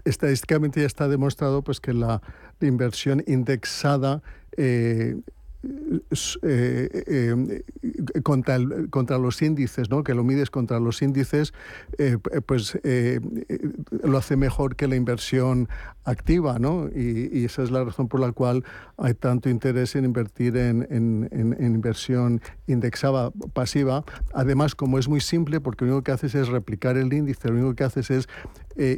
estadísticamente ya está demostrado pues, que la, inversión indexada eh, eh, contra, contra los índices, ¿no? que lo mides contra los índices, pues lo hace mejor que la inversión activa. ¿no? Y, esa es la razón por la cual hay tanto interés en invertir en, en, inversión indexada pasiva. Además, como es muy simple, porque lo único que haces es replicar el índice, lo único que haces es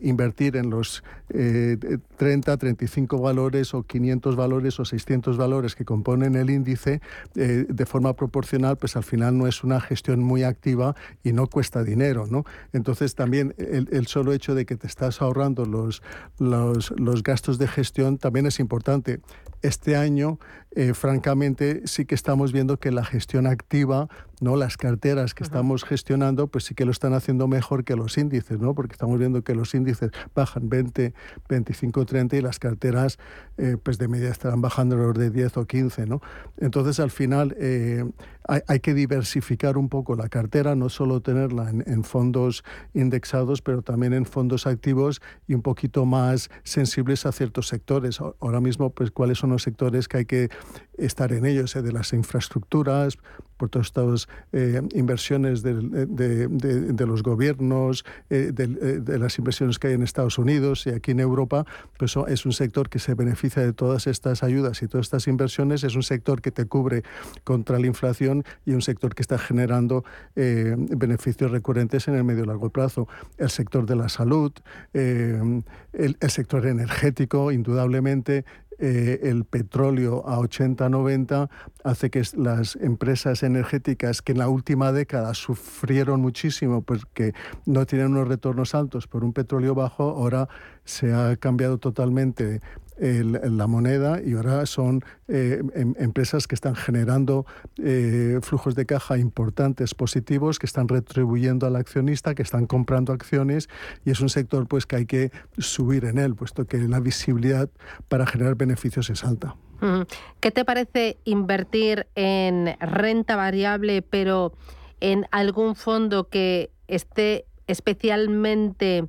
invertir en los 30, 35 valores o 500 valores o 600 valores que componen el índice eh, de forma proporcional, pues al final no es una gestión muy activa y no cuesta dinero, ¿no? Entonces también el, solo hecho de que te estás ahorrando los, los, los gastos de gestión también es importante. Este año, eh, francamente, sí que estamos viendo que la gestión activa, no las carteras que estamos gestionando, pues sí que lo están haciendo mejor que los índices, ¿no? Porque estamos viendo que los índices bajan 20, 25, 30 y las carteras, eh, pues de media estarán bajando alrededor de 10 o 15, ¿no? Entonces, al final, eh, hay, que diversificar un poco la cartera, no solo tenerla en, fondos indexados, pero también en fondos activos y un poquito más sensibles a ciertos sectores. Ahora mismo, pues, ¿cuáles son los sectores que hay que estar en ellos? Eh, de las infraestructuras, por todas estas eh, inversiones de, de, los gobiernos, eh, de, las inversiones que hay en Estados Unidos y aquí en Europa, pues es un sector que se beneficia de todas estas ayudas y todas estas inversiones, es un sector que te cubre contra la inflación y un sector que está generando eh, beneficios recurrentes en el medio y largo plazo. El sector de la salud, eh, el, sector energético, indudablemente, eh, el petróleo a 80-90 hace que las empresas energéticas que en la última década sufrieron muchísimo porque no tienen unos retornos altos por un petróleo bajo, ahora se ha cambiado totalmente la moneda y ahora son eh, em, empresas que están generando eh, flujos de caja importantes, positivos, que están retribuyendo al accionista, que están comprando acciones y es un sector pues que hay que subir en él, puesto que la visibilidad para generar beneficios es alta. ¿Qué te parece invertir en renta variable, pero en algún fondo que esté especialmente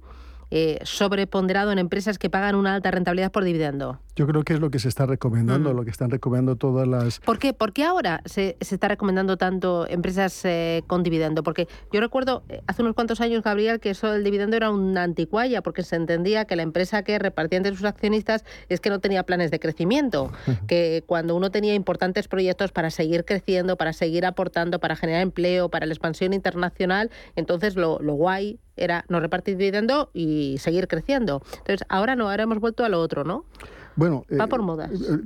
eh, sobreponderado en empresas que pagan una alta rentabilidad por dividendo? Yo creo que es lo que se está recomendando, mm. lo que están recomendando todas las... ¿Por qué? ¿Por qué ahora se, se está recomendando tanto empresas eh, con dividendo? Porque yo recuerdo eh, hace unos cuantos años, Gabriel, que eso del dividendo era una anticuaya, porque se entendía que la empresa que repartía entre sus accionistas es que no tenía planes de crecimiento, que cuando uno tenía importantes proyectos para seguir creciendo, para seguir aportando, para generar empleo, para la expansión internacional, entonces lo, lo guay era no repartir dividendo y seguir creciendo. Entonces, ahora no, ahora hemos vuelto a lo otro, ¿no? Bueno, va por eh, modas. Eh,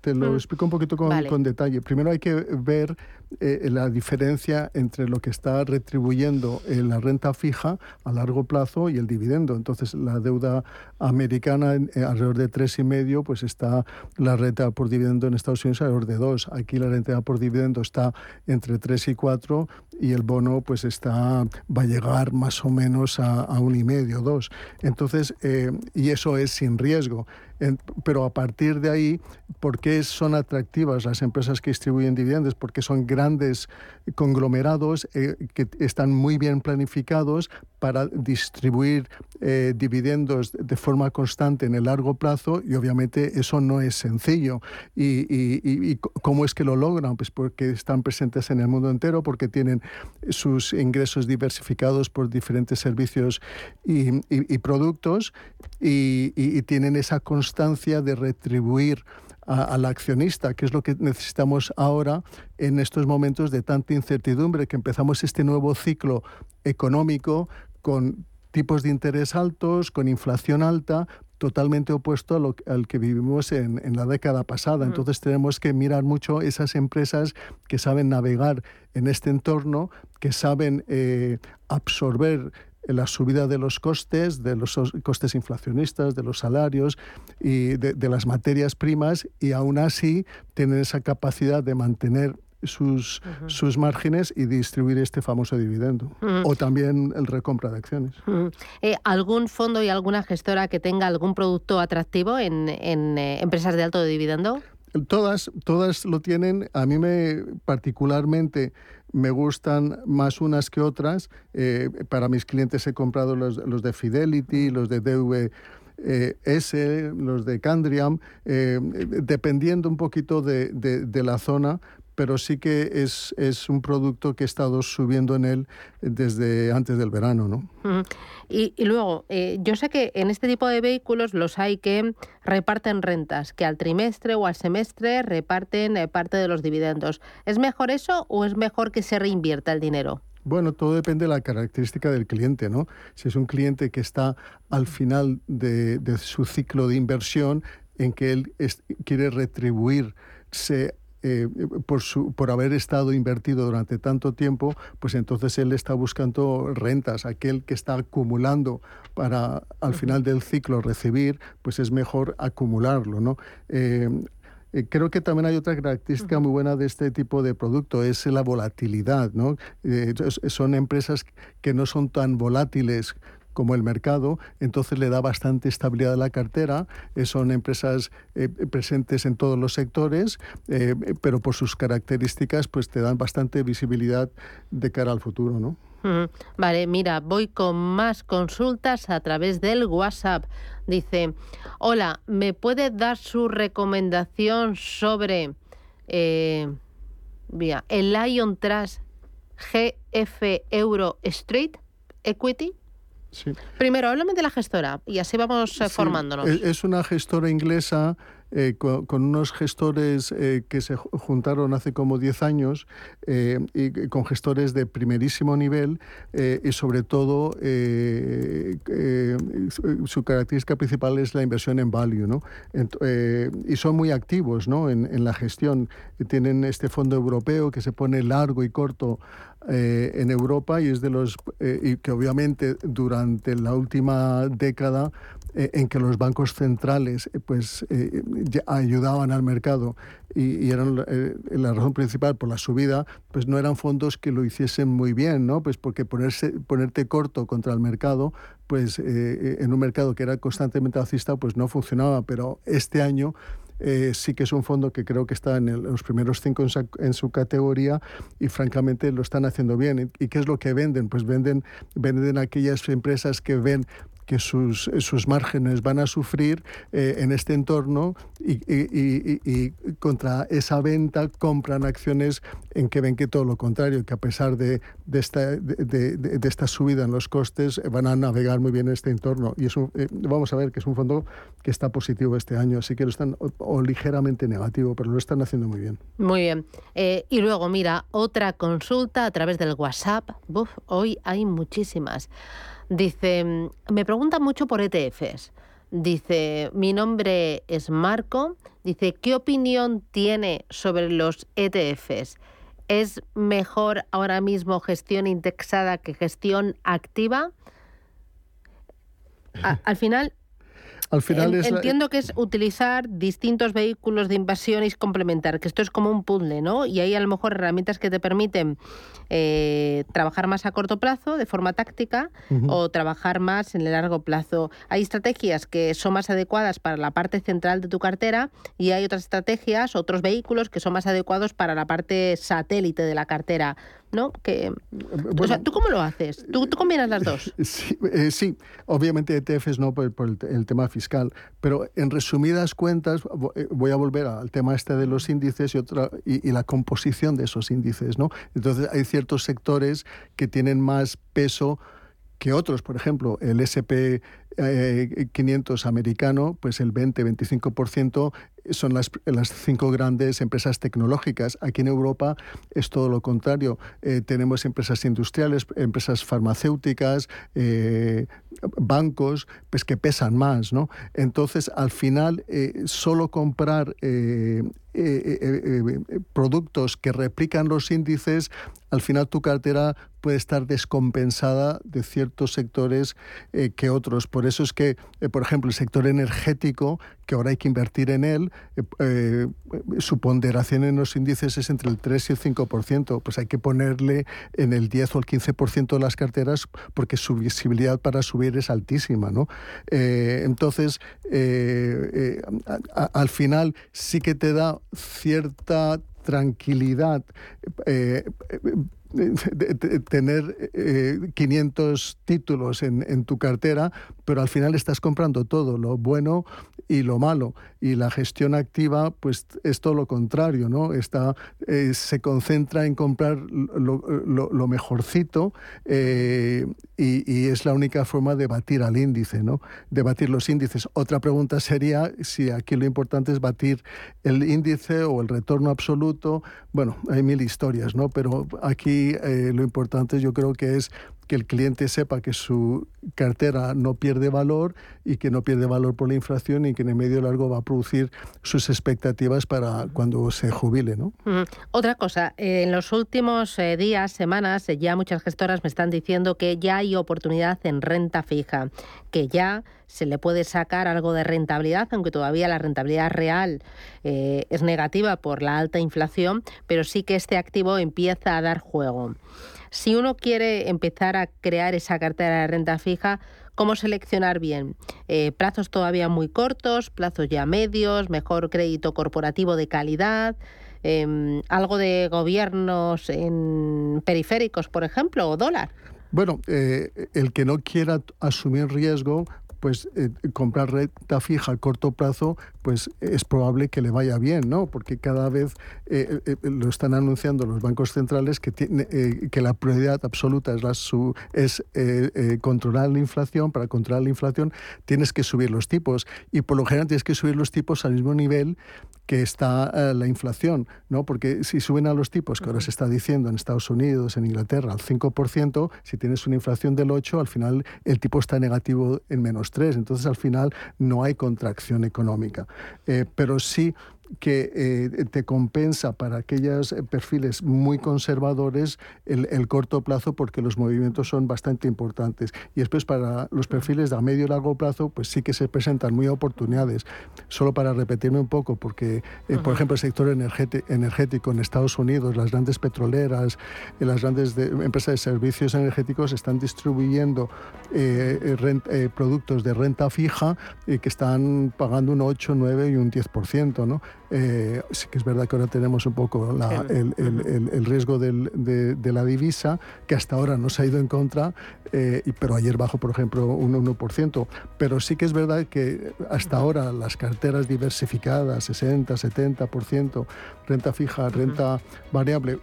te lo, mm. explico un poquito con, detalle. Primero hay que ver eh, la diferencia entre lo que está retribuyendo la renta fija a largo plazo y el dividendo. Entonces, la deuda americana alrededor de tres y medio, pues está la renta por dividendo en Estados Unidos alrededor de dos. Aquí la renta por dividendo está entre tres y cuatro y el bono pues está va a llegar más o menos a, a un y medio, dos. Entonces, y eso es sin riesgo pero a partir de ahí, ¿por qué son atractivas las empresas que distribuyen dividendos? Porque son grandes conglomerados eh, que están muy bien planificados para distribuir eh, dividendos de forma constante en el largo plazo y obviamente eso no es sencillo. ¿Y, cómo es que lo logran? Pues porque están presentes en el mundo entero, porque tienen sus ingresos diversificados por diferentes servicios y, productos y, tienen esa constancia de retribuir al accionista, que es lo que necesitamos ahora en estos momentos de tanta incertidumbre, que empezamos este nuevo ciclo económico con tipos de interés altos, con inflación alta, totalmente opuesto a lo, al que vivimos en, en la década pasada. Entonces tenemos que mirar mucho esas empresas que saben navegar en este entorno, que saben eh, absorber la subida de los costes, de los costes inflacionistas, de los salarios y de, de las materias primas y aún así tienen esa capacidad de mantener sus, sus márgenes y distribuir este famoso dividendo. O también el recompra de acciones. Eh, ¿Algún fondo y alguna gestora que tenga algún producto atractivo en, en eh, empresas de alto dividendo? Todas, todas lo tienen. A mí me particularmente me gustan más unas que otras. Eh, para mis clientes he comprado los, los de Fidelity, los de DV. S, los de Candriam, dependiendo un poquito de, de, de, la zona, pero sí que es, es un producto que he estado subiendo en él desde antes del verano. ¿no? y, y, luego, eh, yo sé que en este tipo de vehículos los hay que reparten rentas, que al trimestre o al semestre reparten eh, parte de los dividendos. ¿Es mejor eso o es mejor que se reinvierta el dinero? Bueno, todo depende de la característica del cliente, ¿no? Si es un cliente que está al final de, de su ciclo de inversión, en que él es, quiere retribuirse eh, por, su, por haber estado invertido durante tanto tiempo, pues entonces él está buscando rentas. Aquel que está acumulando para al final del ciclo recibir, pues es mejor acumularlo, ¿no? Eh, eh creo que también hay otra característica muy buena de este tipo de producto, es la volatilidad. ¿no? Eh, son empresas que no son tan volátiles como el mercado, entonces le da bastante estabilidad a la cartera. Eh, son empresas eh, presentes en todos los sectores, eh, pero por sus características pues te dan bastante visibilidad de cara al futuro, ¿no? Vale, mira, voy con más consultas a través del WhatsApp. Dice, hola, ¿me puede dar su recomendación sobre mira, el Lion Trust GF Euro Street Equity? Sí. Primero, háblame de la gestora y así vamos eh, Sí, formándonos. es- Es una gestora inglesa eh, con, unos gestores eh, que se ju- juntaron hace como 10 años eh, y con gestores de primerísimo nivel y sobre todo su, característica principal es la inversión en value. ¿no? Y son muy activos ¿no? en, en la gestión. Tienen este fondo europeo que se pone largo y corto en Europa y es de los y que obviamente durante la última década eh, en que los bancos centrales eh, pues eh, ayudaban al mercado y, y eran eh, la razón principal por la subida pues no eran fondos que lo hiciesen muy bien no pues porque ponerse ponerte corto contra el mercado pues eh, en un mercado que era constantemente alcista pues no funcionaba pero este año eh, sí que es un fondo que creo que está en, el- los primeros cinco en, sa- en su categoría y francamente lo están haciendo bien. ¿Y, y qué es lo que venden? Pues venden, venden aquellas empresas que ven que sus, sus márgenes van a sufrir eh, en este entorno y, y- y- contra esa venta compran acciones en que ven que todo lo contrario, que a pesar de, de esta, de, de- esta subida en los costes eh, van a navegar muy bien en este entorno. Y es eh, vamos a ver que es un fondo que está positivo este año, así que lo están, o, ligeramente negativo, pero lo están haciendo muy bien. Muy bien. Eh, y luego, mira, otra consulta a través del WhatsApp. Buf, hoy hay muchísimas. Dice, mm, me pregunta mucho por ETFs. Dice, mi nombre es Marco. Dice, ¿qué opinión tiene sobre los ETFs? ¿Es mejor ahora mismo gestión indexada que gestión activa? Al final, Al final En- es la- Entiendo que es utilizar distintos vehículos de inversión y complementar, que esto es como un puzzle, ¿no? Y hay a lo mejor herramientas que te permiten eh, trabajar más a corto plazo de forma táctica o trabajar más en el largo plazo. Hay estrategias que son más adecuadas para la parte central de tu cartera y hay otras estrategias, otros vehículos que son más adecuados para la parte satélite de la cartera, ¿no? Que, o sea, ¿tú cómo lo haces? ¿Tú, tú combinas las dos? Sí, eh, sí, obviamente ETFs no por, por el, te- el tema fiscal, pero en resumidas cuentas eh, voy a volver al tema este de los índices y, otra, y, y la composición de esos índices. ¿no? Entonces hay ciertos sectores que tienen más peso que otros. Por ejemplo, el SP 500 americano, pues el 20-25% son las, las cinco grandes empresas tecnológicas. Aquí en Europa es todo lo contrario. Eh, tenemos empresas industriales, empresas farmacéuticas, eh, bancos, pues que pesan más, ¿no? Entonces, al final, eh, solo comprar productos que replican los índices, al final tu cartera puede estar descompensada de ciertos sectores que otros. Por eso es que, por ejemplo, el sector energético, que ahora hay que invertir en él, eh, eh, su ponderación en los índices es entre el 3 y el 5%. Pues hay que ponerle en el 10 o el 15% de las carteras porque su visibilidad para subir es altísima. ¿no? Eh, entonces, al final sí que te da cierta tranquilidad tener 500 títulos en, en, tu cartera, pero al final estás comprando todo, lo bueno y lo malo. Y la gestión activa, pues es todo lo contrario, ¿no? Está, eh, se concentra en comprar lo, lo, mejorcito eh, y, y, es la única forma de batir al índice, ¿no? De batir los índices. Otra pregunta sería si aquí lo importante es batir el índice o el retorno absoluto. Bueno, hay mil historias, ¿no? Pero aquí eh, lo importante yo creo que es que el cliente sepa que su cartera no pierde valor y que no pierde valor por la inflación y que en el medio largo va a producir sus expectativas para cuando se jubile. ¿no? Otra cosa, en los últimos eh, días, semanas, eh, ya muchas gestoras me están diciendo que ya hay oportunidad en renta fija, que ya se le puede sacar algo de rentabilidad, aunque todavía la rentabilidad real eh, es negativa por la alta inflación, pero sí que este activo empieza a dar juego. Si uno quiere empezar a crear esa cartera de renta fija, ¿cómo seleccionar bien? Eh, plazos todavía muy cortos, plazos ya medios, mejor crédito corporativo de calidad. Em, algo de gobiernos en periféricos, por ejemplo, o dólar. Bueno, eh, el que no quiera asumir riesgo, pues eh, comprar renta fija a corto plazo, pues es probable que le vaya bien, ¿no? Porque cada vez eh, eh, lo están anunciando los bancos centrales que, tiene, que la prioridad absoluta es, la su, es controlar la inflación. Para controlar la inflación tienes que subir los tipos y por lo general tienes que subir los tipos al mismo nivel que está la inflación, ¿no? Porque si suben a los tipos, que ahora se está diciendo en Estados Unidos, en Inglaterra, al 5%, si tienes una inflación del 8%, al final el tipo está negativo en menos entonces, al final, no hay contracción económica. Eh, pero sí que eh, te compensa para aquellos perfiles muy conservadores el, corto plazo porque los movimientos son bastante importantes. Y después para los perfiles de a medio y largo plazo, pues sí que se presentan muy oportunidades. Solo para repetirme un poco, porque, eh, por ejemplo, el sector energético en Estados Unidos, las grandes petroleras, eh, las grandes empresas de servicios energéticos están distribuyendo productos de renta fija que están pagando un 8, 9 y un 10%, ¿no? Eh, sí que es verdad que ahora tenemos un poco el, riesgo de, la divisa, que hasta ahora nos ha ido en contra, eh, pero ayer bajó, por ejemplo, un 1%. Pero sí que es verdad que hasta ahora las carteras diversificadas, 60, 70%, renta fija, renta variable,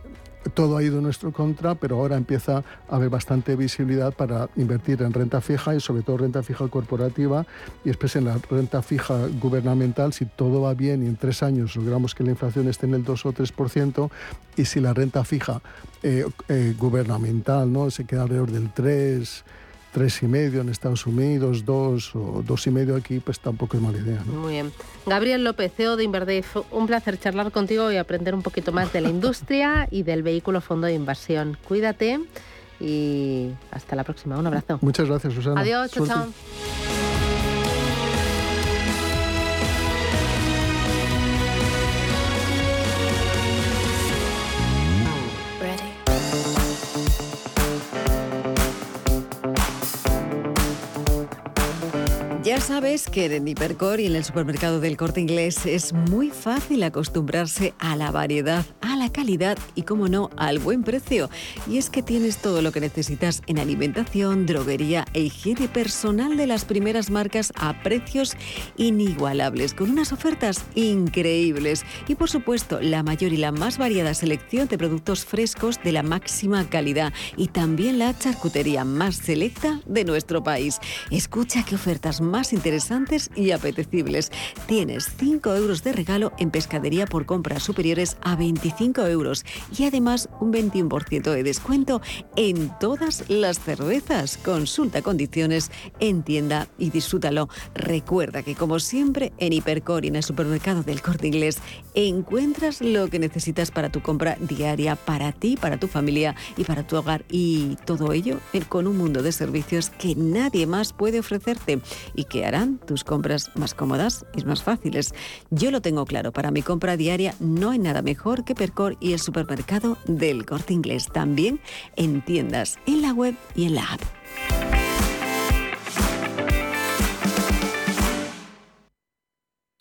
todo ha ido en nuestro contra, pero ahora empieza a haber bastante visibilidad para invertir en renta fija y sobre todo renta fija corporativa y después en la renta fija gubernamental, si todo va bien y en tres años logramos que la inflación esté en el 2 o 3%, y si la renta fija eh, eh, gubernamental ¿no? se queda alrededor del 3, tres y medio en Estados Unidos, dos o dos y medio aquí, pues tampoco es mala idea. Muy bien. Gabriel López, CEO de Inverdef, un placer charlar contigo y aprender un poquito más de la industria y del vehículo fondo de inversión. Cuídate y hasta la próxima. Un abrazo. Muchas gracias, Susana. Adiós, chao. Ya sabes que en Hipercor y en el supermercado del corte inglés es muy fácil acostumbrarse a la variedad, a la calidad y, como no, al buen precio. Y es que tienes todo lo que necesitas en alimentación, droguería e higiene personal de las primeras marcas a precios inigualables, con unas ofertas increíbles. Y por supuesto, la mayor y la más variada selección de productos frescos de la máxima calidad y también la charcutería más selecta de nuestro país. Escucha qué ofertas más interesantes y apetecibles. Tienes 5 euros de regalo en pescadería por compras superiores a 25 euros y además un 21% de descuento en todas las cervezas. Consulta condiciones en tienda y disfrútalo. Recuerda que como siempre en Hipercor y en el supermercado del Corte Inglés encuentras lo que necesitas para tu compra diaria, para ti, para tu familia y para tu hogar. Y todo ello con un mundo de servicios que nadie más puede ofrecerte y que harán tus compras más cómodas y más fáciles. Yo lo tengo claro, para mi compra diaria no hay nada mejor que Percor y el supermercado del corte inglés. También en tiendas, en la web y en la app.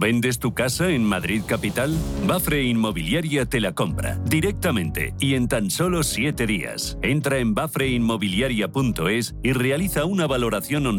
¿Vendes tu casa en Madrid Capital? Bafre Inmobiliaria te la compra directamente y en tan solo 7 días. Entra en bafreinmobiliaria.es y realiza una valoración online